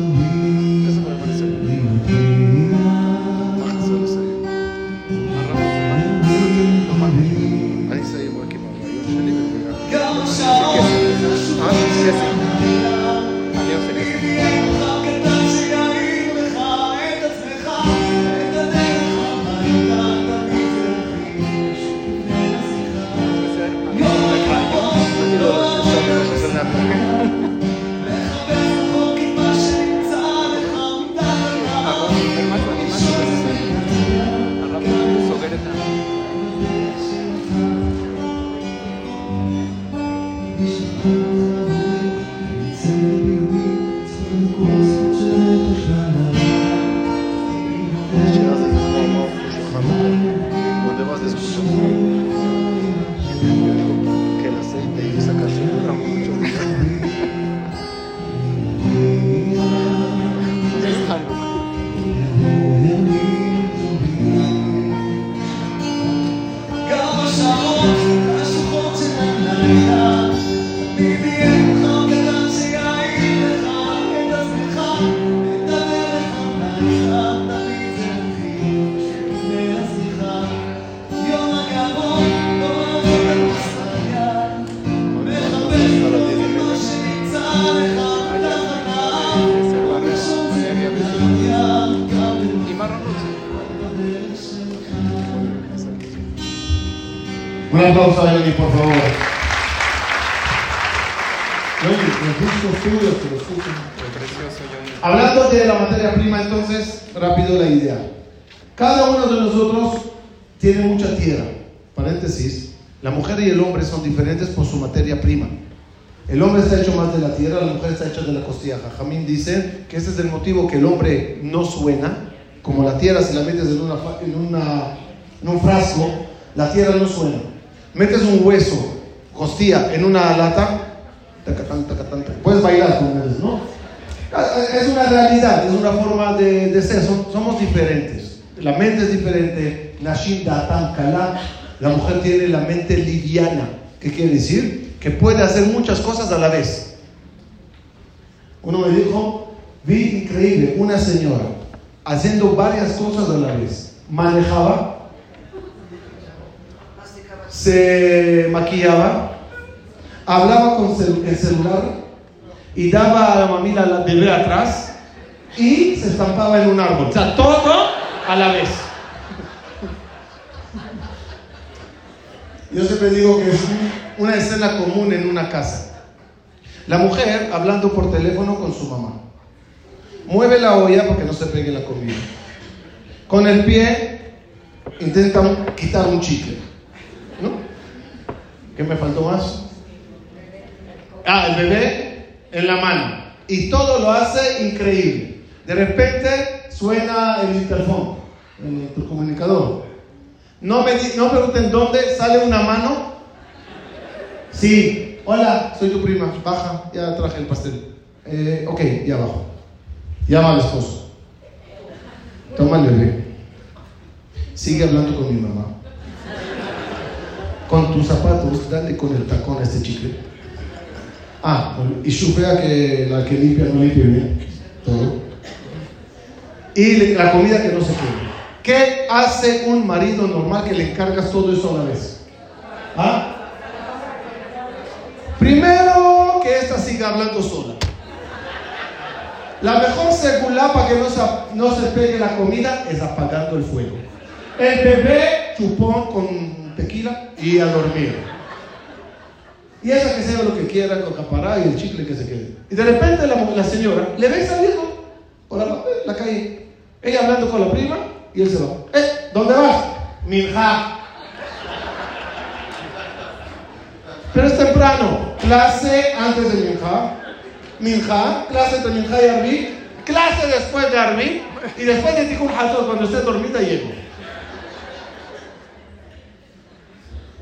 hecha de la costilla. Jamín dice que ese es el motivo que el hombre no suena, como la tierra si la metes en, una, en, una, en un frasco, la tierra no suena metes un hueso, costilla, en una lata, puedes bailar con él, ¿no? Es una realidad, es una forma de, ser, somos diferentes. La mente es diferente. Nashim Datan la mujer tiene la mente liviana. ¿Qué quiere decir? Que puede hacer muchas cosas a la vez. Uno me dijo, vi increíble, una señora haciendo varias cosas a la vez. Manejaba, se maquillaba, hablaba con el celular y daba a la mamila la bebé atrás y se estampaba en un árbol. O sea, todo a la vez. Yo siempre digo que es una escena común en una casa. La mujer hablando por teléfono con su mamá. Mueve la olla porque no se pegue la comida. Con el pie intenta quitar un chicle. ¿No? ¿Qué me faltó más? Ah, el bebé en la mano. Y todo lo hace increíble. De repente suena el interfón, el comunicador. No me, no pregunten dónde sale una mano. Sí, hola, soy tu prima. Baja, ya traje el pastel. Eh, ok, ya abajo. Llama al esposo. Toma el bebé. Sigue hablando con mi mamá con tus zapatos, dale con el tacón a este chicle. Ah, y chufea que la que limpia no limpia bien. Todo. y la comida que no se quede. ¿Qué hace un marido normal que le encargas todo eso a la vez? ¿Ah? Primero que esta siga hablando sola. La mejor segunda para que no se, no se pegue la comida es apagando el fuego. El bebé chupón con tequila y a dormir. Y esa que sea lo que quiera, con capará y el chicle que se quede. Y de repente la, señora le ve saliendo por la, la, calle. Ella hablando con la prima y él se va. ¿Eh? ¿Dónde vas? Minja. Pero es temprano. Clase antes de Minja. Minja. Clase de Minja y Arbi. Clase después de Arbi. Y después de Tikkun Hatot, cuando esté dormida, llego.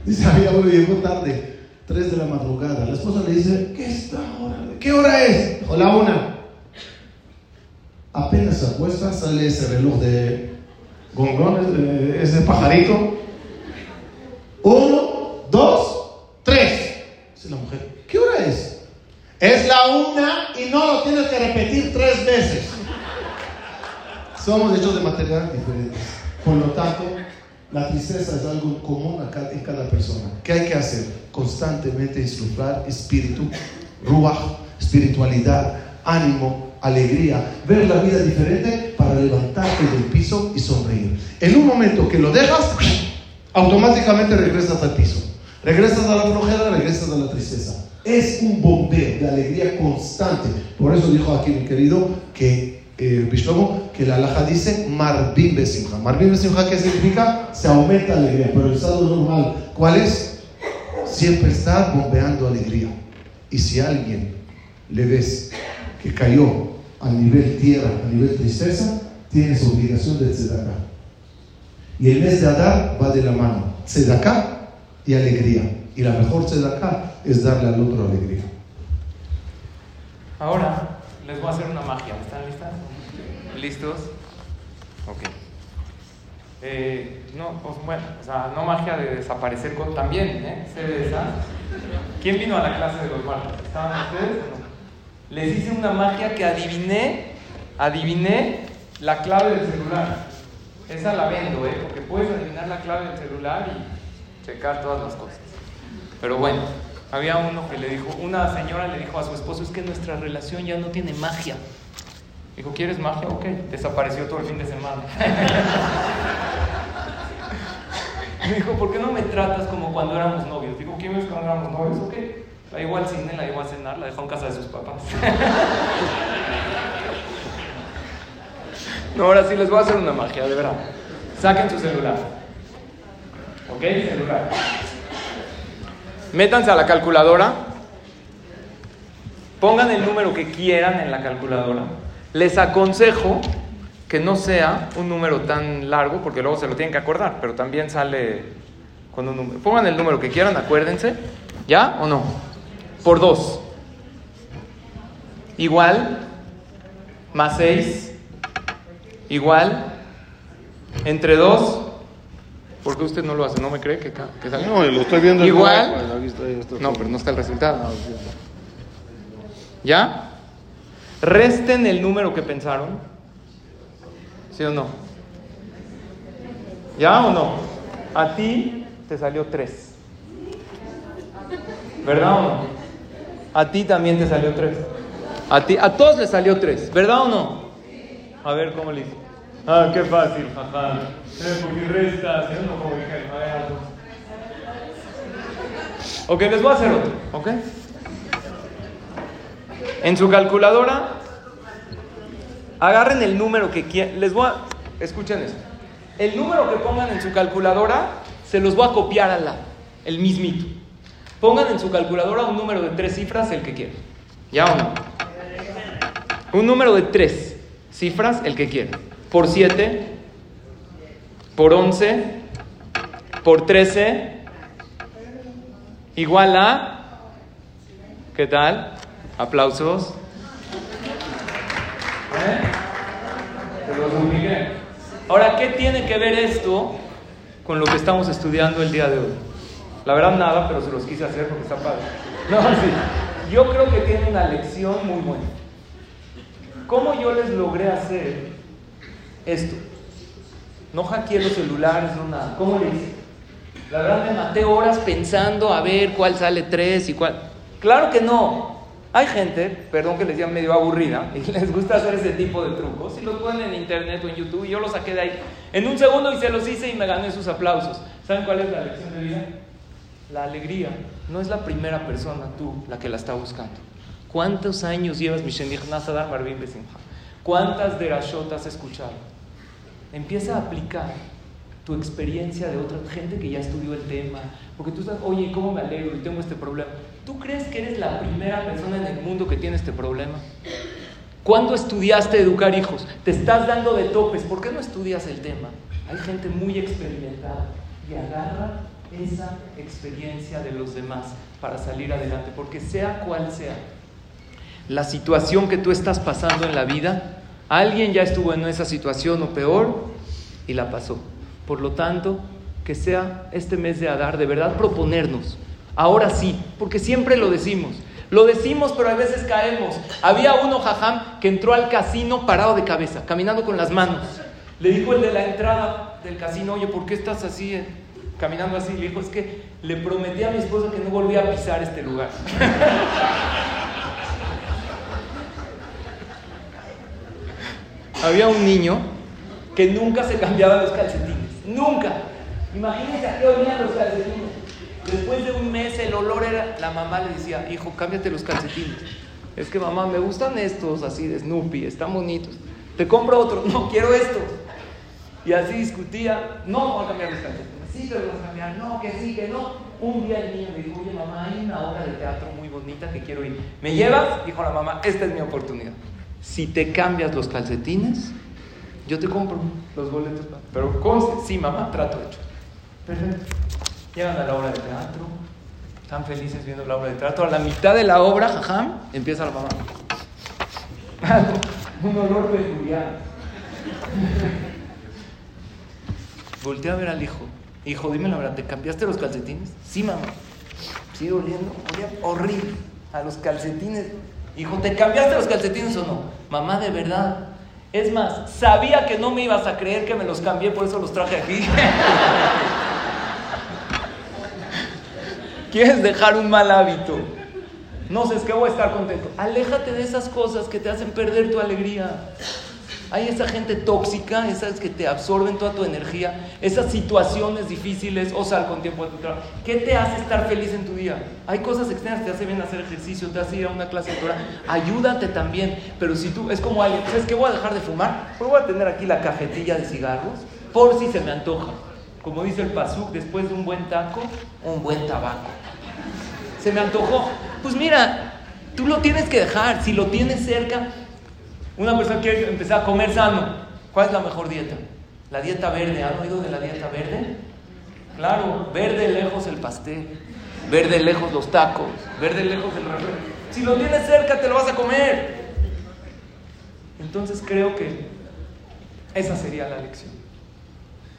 Dice, ay, abuelo, llegó tarde. 3 de la madrugada. La esposa le dice, ¿qué está hora? ¿Qué hora es? O la una. Apenas se sale ese reloj de gongón, ese pajarito. Uno, dos, tres. Dice la mujer, ¿qué hora es? Es la una y no lo tienes que repetir tres veces. Somos hechos de material diferentes. Por lo tanto, la tristeza es algo común en cada persona. ¿Qué hay que hacer? Constantemente insuflar espíritu, ruach, espiritualidad, ánimo, alegría, ver la vida diferente para levantarte del piso y sonreír. En un momento que lo dejas, automáticamente regresas al piso. Regresas a la flojera, regresas a la tristeza. Es un bombeo de alegría constante. Por eso dijo aquí mi querido que eh, que la alhaja dice Marbim Besimha. Marbim Besimha, ¿qué significa? Se aumenta alegría, pero el estado normal, ¿cuál es? Siempre está bombeando alegría. Y si alguien le ves que cayó a nivel tierra, a nivel tristeza, tienes obligación de tzedakah. Y el mes de Adar va de la mano, tzedakah y alegría. Y la mejor tzedakah es darle al otro alegría. Ahora les voy a hacer una magia. ¿Están listas? ¿Listos? Ok. Eh, no, pues bueno, o sea, no magia de desaparecer con también, ¿eh? de esa? ¿Quién vino a la clase de los martes? ¿Estaban ustedes o no? Les hice una magia que adiviné, adiviné la clave del celular. Esa la vendo, ¿eh? Porque puedes adivinar la clave del celular y checar todas las cosas. Pero bueno, había uno que le dijo, una señora le dijo a su esposo, es que nuestra relación ya no tiene magia. Dijo, ¿quieres magia? Ok, desapareció todo el fin de semana. Me dijo, ¿por qué no me tratas como cuando éramos novios? Digo, ¿quién es cuando éramos novios? Ok, la llevó al cine, la llevó a cenar, la dejó en casa de sus papás. no, ahora sí les voy a hacer una magia, de verdad. Saquen su celular. ¿Ok? Celular. Métanse a la calculadora. Pongan el número que quieran en la calculadora les aconsejo que no sea un número tan largo, porque luego se lo tienen que acordar, pero también sale con un número. Pongan el número que quieran, acuérdense. ¿Ya o no? Por dos. Igual, más seis. Igual, entre dos. ¿Por qué usted no lo hace? ¿No me cree que, que sale? No, lo estoy viendo. Igual. No, pero no está el resultado. Ah, ¿Ya? Resten el número que pensaron. ¿Sí o no? ¿Ya o no? A ti te salió 3. ¿Verdad o no? A ti también te salió 3. A, ti, a todos les salió 3. ¿Verdad o no? A ver cómo le hice. Ah, qué fácil, jaja. Eh, porque resta, ¿sí no? Como Ok, les voy a hacer otro. ¿Ok? En su calculadora, agarren el número que quieran. Les voy a. Escuchen esto. El número que pongan en su calculadora, se los voy a copiar al lado. El mismito. Pongan en su calculadora un número de tres cifras, el que quieran. ¿Ya o no? Un número de tres cifras, el que quieran. Por siete, por once, por trece, igual a. ¿Qué tal? Aplausos. ¿Eh? Ahora, ¿qué tiene que ver esto con lo que estamos estudiando el día de hoy? La verdad nada, pero se los quise hacer porque está padre. No, sí. Yo creo que tiene una lección muy buena. ¿Cómo yo les logré hacer esto. No hackeé los celulares, no nada. ¿Cómo le hice? La verdad me maté horas pensando a ver cuál sale tres y cuál. Claro que no. Hay gente, perdón que les diga medio aburrida, y les gusta hacer ese tipo de trucos, y los ponen en internet o en YouTube, y yo los saqué de ahí en un segundo y se los hice y me gané sus aplausos. ¿Saben cuál es la lección de vida? La alegría no es la primera persona, tú, la que la está buscando. ¿Cuántos años llevas Mishenich Nasadar Marvin Besimha? ¿Cuántas derashot has escuchado? Empieza a aplicar tu experiencia de otra gente que ya estudió el tema. Porque tú estás, oye, ¿cómo me alegro y tengo este problema? ¿Tú crees que eres la primera persona en el mundo que tiene este problema? ¿Cuándo estudiaste educar hijos? Te estás dando de topes. ¿Por qué no estudias el tema? Hay gente muy experimentada y agarra esa experiencia de los demás para salir adelante. Porque sea cual sea la situación que tú estás pasando en la vida, alguien ya estuvo en esa situación o peor y la pasó. Por lo tanto, que sea este mes de Adar de verdad proponernos Ahora sí, porque siempre lo decimos. Lo decimos, pero a veces caemos. Había uno, jajam, que entró al casino parado de cabeza, caminando con las manos. Le dijo el de la entrada del casino, oye, ¿por qué estás así, eh, caminando así? Le dijo, es que le prometí a mi esposa que no volvía a pisar este lugar. Había un niño que nunca se cambiaba los calcetines. Nunca. Imagínense a qué olían los calcetines. Después de un mes el olor era, la mamá le decía, hijo, cámbiate los calcetines. Es que mamá, me gustan estos así de Snoopy, están bonitos. Te compro otro, no, quiero estos. Y así discutía, no, voy a cambiar los calcetines. Sí, pero los cambiar, no, que sí, que no. Un día el niño me dijo, oye mamá, hay una obra de teatro muy bonita que quiero ir. ¿Me llevas? Dijo la mamá, esta es mi oportunidad. Si te cambias los calcetines, yo te compro los boletos. Pero conste, sí mamá, trato hecho. Perfecto. Llegan a la obra de teatro, están felices viendo la obra de teatro. A la mitad de la obra, jajam, empieza la mamá. Un olor peculiar. Voltea a ver al hijo. Hijo, dime la verdad, ¿te cambiaste los calcetines? Sí, mamá. Sigue oliendo, olía horrible a los calcetines. Hijo, ¿te cambiaste los calcetines o no? Mamá, de verdad. Es más, sabía que no me ibas a creer que me los cambié, por eso los traje aquí. ¿Quieres dejar un mal hábito? No sé, es que voy a estar contento. Aléjate de esas cosas que te hacen perder tu alegría. Hay esa gente tóxica, esas que te absorben toda tu energía, esas situaciones difíciles, o sal con tiempo de tu trabajo. ¿Qué te hace estar feliz en tu día? Hay cosas externas, te hace bien hacer ejercicio, te hace ir a una clase de. Ayúdate también, pero si tú, es como alguien, ¿sabes qué? Voy a dejar de fumar, pues voy a tener aquí la cajetilla de cigarros, por si se me antoja. Como dice el Pasuk, después de un buen taco, un buen tabaco. Se me antojó. Pues mira, tú lo tienes que dejar. Si lo tienes cerca, una persona quiere empezar a comer sano. ¿Cuál es la mejor dieta? La dieta verde. ¿Han oído de la dieta verde? Claro, verde lejos el pastel, verde lejos los tacos, verde lejos el refresco. Si lo tienes cerca, te lo vas a comer. Entonces creo que esa sería la lección.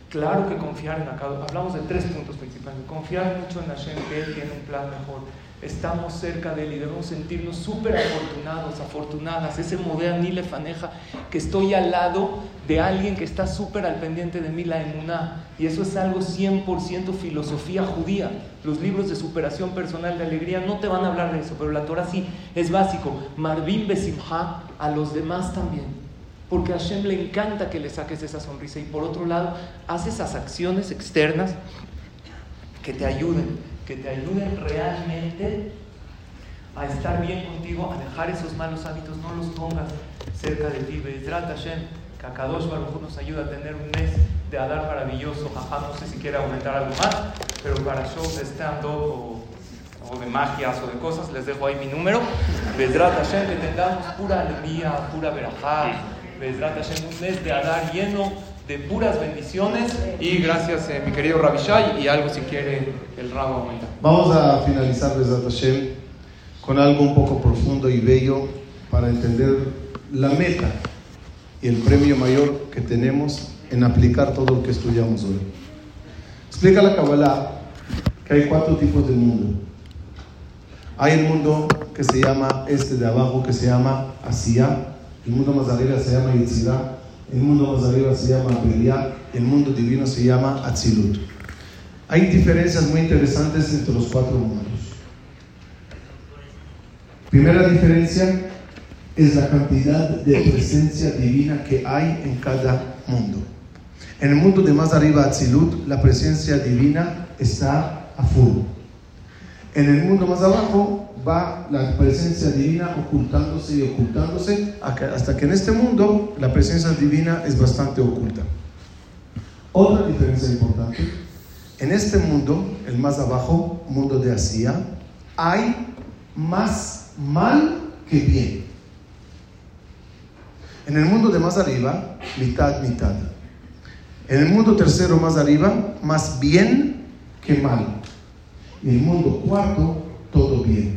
Claro que confiar en Akado. Hablamos de tres puntos principales. Confiar mucho en Hashem, que Él tiene un plan mejor. Estamos cerca de Él y debemos sentirnos súper afortunados, afortunadas. Ese modelo ni le faneja que estoy al lado de alguien que está súper al pendiente de mí, la emuná. Y eso es algo 100% filosofía judía. Los libros de superación personal, de alegría, no te van a hablar de eso, pero la Torah sí es básico. Marvin Besimha, a los demás también. Porque a Hashem le encanta que le saques esa sonrisa y por otro lado, hace esas acciones externas que te ayuden, que te ayuden realmente a estar bien contigo, a dejar esos malos hábitos, no los pongas cerca de ti. Trata Hashem, que a Kadosh Baruch nos ayuda a tener un mes de Adar maravilloso. no sé si quiere aumentar algo más, pero para shows de stand-up o, de magias o de cosas, les dejo ahí mi número. Vedrat Hashem, que tengamos pura alegría, pura verajá un mes de Adar lleno de puras bendiciones. Y gracias, eh, mi querido Rabishai, y algo si quiere el rabo aumentar. Vamos a finalizar Bezrat Hashem con algo un poco profundo y bello para entender la meta y el premio mayor que tenemos en aplicar todo lo que estudiamos hoy. Explica la Kabbalah que hay cuatro tipos de mundo. Hay el mundo que se llama este de abajo, que se llama Asia, el mundo más arriba se llama Yitzhak, el mundo más arriba se llama Belial, el mundo divino se llama Atzilut. Hay diferencias muy interesantes entre los cuatro mundos. Primera diferencia es la cantidad de presencia divina que hay en cada mundo. En el mundo de más arriba, Atzilut, la presencia divina está a full. En el mundo más abajo va la presencia divina ocultándose y ocultándose hasta que en este mundo la presencia divina es bastante oculta. Otra diferencia importante, en este mundo, el más abajo, mundo de Asia, hay más mal que bien. En el mundo de más arriba, mitad, mitad. En el mundo tercero más arriba, más bien que mal. Y el mundo cuarto, todo bien.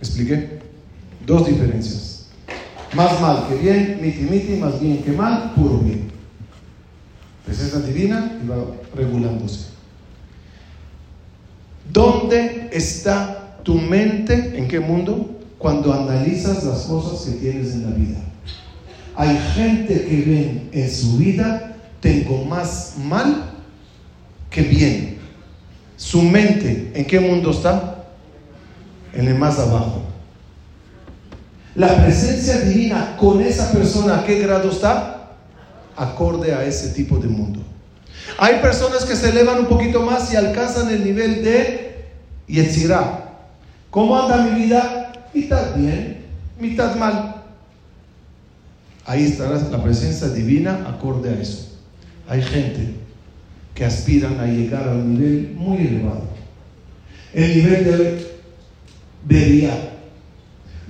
¿Me expliqué? Dos diferencias. Más mal que bien, miti miti, más bien que mal, puro bien. Presencia divina y va regulándose. ¿Dónde está tu mente? ¿En qué mundo? cuando analizas las cosas que tienes en la vida. Hay gente que ven en su vida, tengo más mal que bien. Su mente, ¿en qué mundo está? En el más abajo. La presencia divina con esa persona, ¿a qué grado está? Acorde a ese tipo de mundo. Hay personas que se elevan un poquito más y alcanzan el nivel de Yetzirah. ¿Cómo anda mi vida? mitad bien, mitad mal. Ahí estará la presencia divina acorde a eso. Hay gente que aspiran a llegar a un nivel muy elevado. El nivel de vería,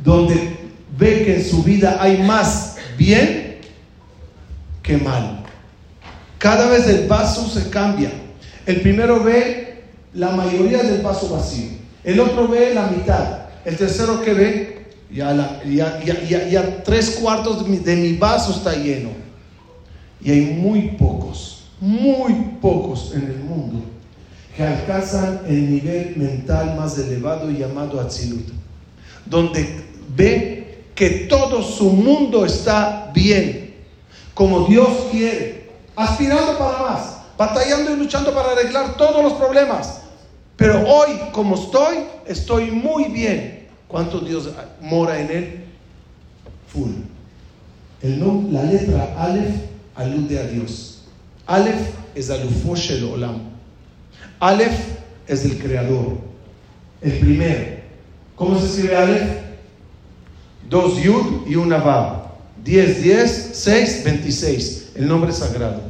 donde ve que en su vida hay más bien que mal. Cada vez el vaso se cambia. El primero ve la mayoría del vaso vacío. El otro ve la mitad. El tercero que ve, ya, ya, tres cuartos de mi, vaso está lleno. Y hay muy pocos, muy pocos en el mundo que alcanzan el nivel mental más elevado llamado Atzilut, donde ve que todo su mundo está bien, como Dios quiere, aspirando para más, batallando y luchando para arreglar todos los problemas. Pero hoy, como estoy, estoy muy bien. ¿Cuánto Dios mora en él? Full. La letra Aleph alude a Dios. Aleph es Alufosh el Olam. Aleph es el creador. El primero. ¿Cómo se escribe Aleph? Dos Yud y una Vav. 10, 10, 6, 26. El nombre sagrado.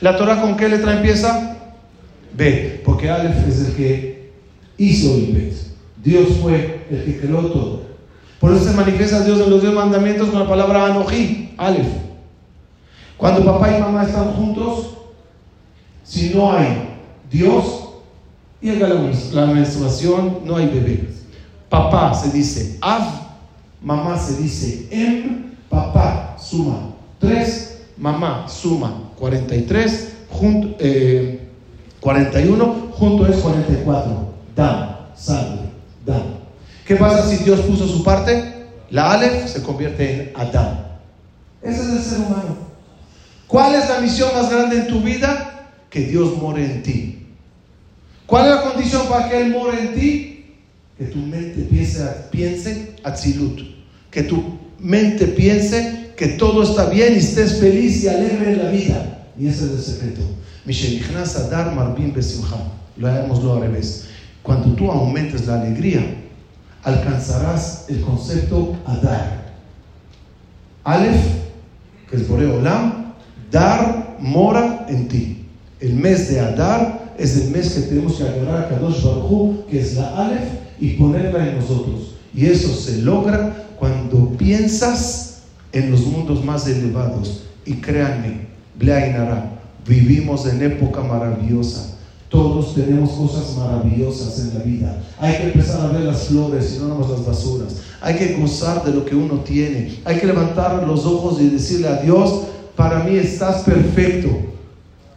¿La Torah con qué letra empieza? B, porque Aleph es el que hizo el Bet. Dios fue el que creó todo. Por eso se manifiesta Dios en los diez mandamientos con la palabra Anoji, Aleph. Cuando papá y mamá están juntos, si no hay Dios, llega la, la menstruación, no hay bebé. Papá se dice Av, mamá se dice Em, papá suma 3, mamá suma 43, junto, eh, 41, junto es 44. Dam, sangre, dam. ¿Qué pasa si Dios puso su parte? La Aleph se convierte en Adam. Ese es el ser humano. ¿Cuál es la misión más grande en tu vida? Que Dios more en ti. ¿Cuál es la condición para que Él more en ti? Que tu mente piense, piense Atzilut. Que tu mente piense que todo está bien y estés feliz y alegre en la vida. Y ese es el secreto. Lo hagámoslo al revés. Cuando tú aumentes la alegría, alcanzarás el concepto Adar. Aleph, que es Boreolam, Dar mora en ti. El mes de Adar es el mes que tenemos que agarrar a Kadosh Baruj que es la Aleph, y ponerla en nosotros. Y eso se logra cuando piensas en los mundos más elevados. Y créanme, Bleainara, Vivimos en época maravillosa. Todos tenemos cosas maravillosas en la vida. Hay que empezar a ver las flores y no las basuras. Hay que gozar de lo que uno tiene. Hay que levantar los ojos y decirle a Dios, para mí estás perfecto.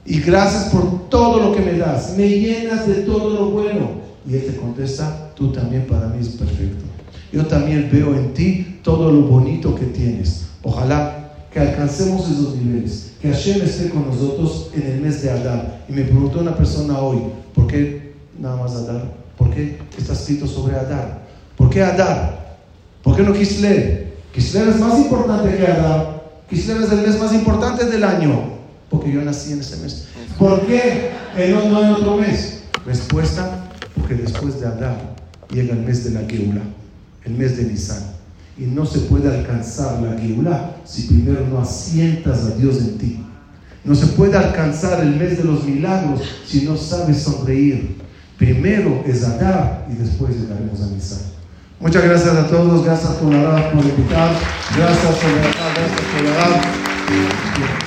Y gracias por todo lo que me das. Me llenas de todo lo bueno. Y Él te contesta, tú también para mí es perfecto. Yo también veo en ti todo lo bonito que tienes. Ojalá que alcancemos esos niveles, que Hashem esté con nosotros en el mes de Adar. Y me preguntó una persona hoy, ¿por qué nada más Adar? ¿Por qué está escrito sobre Adar? ¿Por qué Adar? ¿Por qué no Kislev? Kislev es más importante que Adar. Kislev es el mes más importante del año, porque yo nací en ese mes. ¿Por qué no en otro mes? Respuesta, porque después de Adar llega el mes de la Geula, el mes de Nisan. Y no se puede alcanzar la Geula si primero no asientas a Dios en ti. No se puede alcanzar el mes de los milagros si no sabes sonreír. Primero es Adar y después llegaremos a Nisan. Muchas gracias a todos, gracias por, por invitar, gracias por gracias por